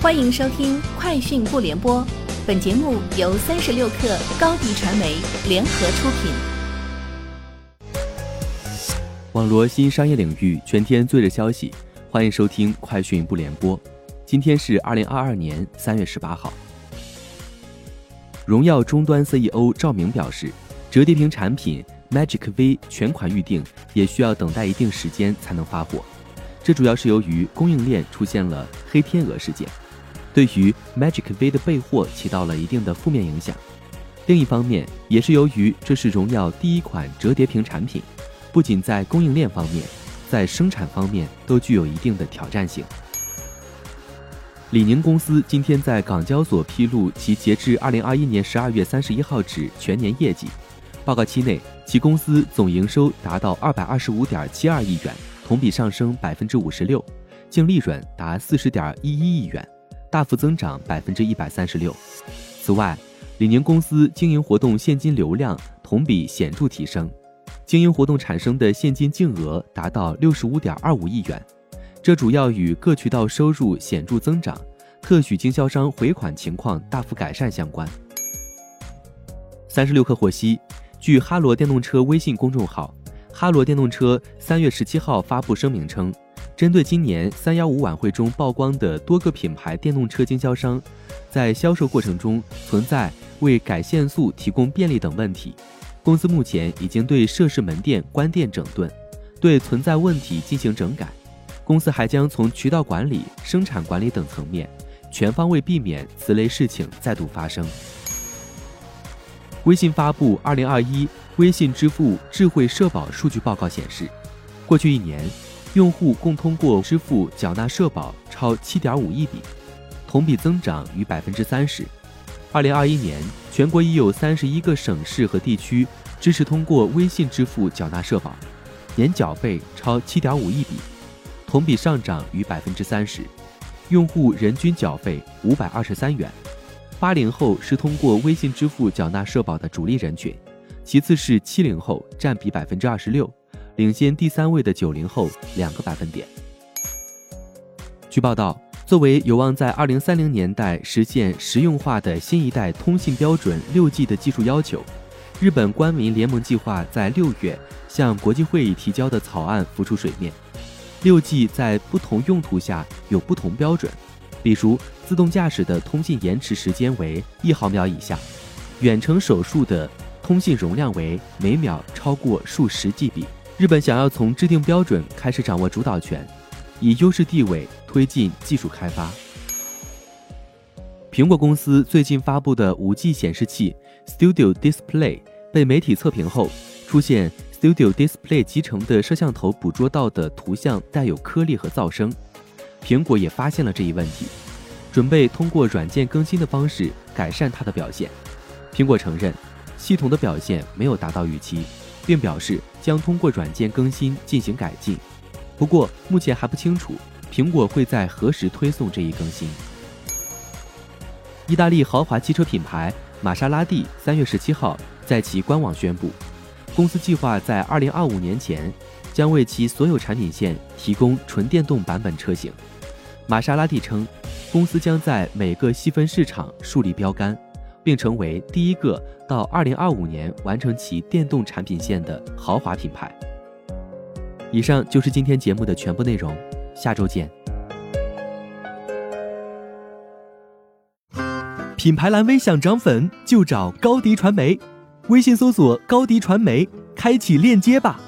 欢迎收听《快讯不联播》，本节目由三十六克高低传媒联合出品。网罗新商业领域全天最热消息，欢迎收听《快讯不联播》。今天是二零二二年三月十八号。荣耀终端 CEO 赵明表示，折叠屏产品 Magic V 全款预定也需要等待一定时间才能发货，这主要是由于供应链出现了黑天鹅事件。对于 Magic V 的备货起到了一定的负面影响。另一方面，也是由于这是荣耀第一款折叠屏产品，不仅在供应链方面，在生产方面都具有一定的挑战性。李宁公司今天在港交所披露其截至二零二一年十二月三十一号止全年业绩，报告期内，其公司总营收达到二百二十五点七二亿元，同比上升百分之五十六，净利润达四十点一一亿元。大幅增长百分之一百三十六。此外，李宁公司经营活动现金流量同比显著提升，经营活动产生的现金净额达到六十五点二五亿元。这主要与各渠道收入显著增长、特许经销商回款情况大幅改善相关。三十六氪获悉，据哈罗电动车微信公众号，哈罗电动车三月十七号发布声明称。针对今年三幺五晚会中曝光的多个品牌电动车经销商在销售过程中存在为改限速提供便利等问题，公司目前已经对涉事门店关店整顿，对存在问题进行整改。公司还将从渠道管理、生产管理等层面全方位避免此类事情再度发生。微信发布二零二一微信支付智慧社保数据报告显示，过去一年。用户共通过支付缴纳社保超七点五亿笔，同比增长逾百分之三十。二零二一年，全国已有三十一个省市和地区支持通过微信支付缴纳社保，年缴费超七点五亿笔，同比上涨逾百分之三十。用户人均缴费五百二十三元。八零后是通过微信支付缴纳社保的主力人群，其次是七零后，占比百分之二十六。领先第三位的九零后两个百分点。据报道，作为有望在二零三零年代实现实用化的新一代通信标准六 G 的技术要求，日本官民联盟计划在六月向国际会议提交的草案浮出水面。六 G 在不同用途下有不同标准，比如自动驾驶的通信延迟时间为一毫秒以下，远程手术的通信容量为每秒超过数十 GB。日本想要从制定标准开始掌握主导权，以优势地位推进技术开发。苹果公司最近发布的 5G 显示器 Studio Display 被媒体测评后，出现 Studio Display 集成的摄像头捕捉到的图像带有颗粒和噪声。苹果也发现了这一问题，准备通过软件更新的方式改善它的表现。苹果承认，系统的表现没有达到预期。并表示将通过软件更新进行改进，不过目前还不清楚苹果会在何时推送这一更新。意大利豪华汽车品牌玛莎拉蒂三月十七号在其官网宣布，公司计划在二零二五年前将为其所有产品线提供纯电动版本车型。玛莎拉蒂称，公司将在每个细分市场树立标杆。并成为第一个到二零二五年完成其电动产品线的豪华品牌。以上就是今天节目的全部内容，下周见。品牌蓝 V 想涨粉就找高迪传媒，微信搜索高迪传媒，开启链接吧。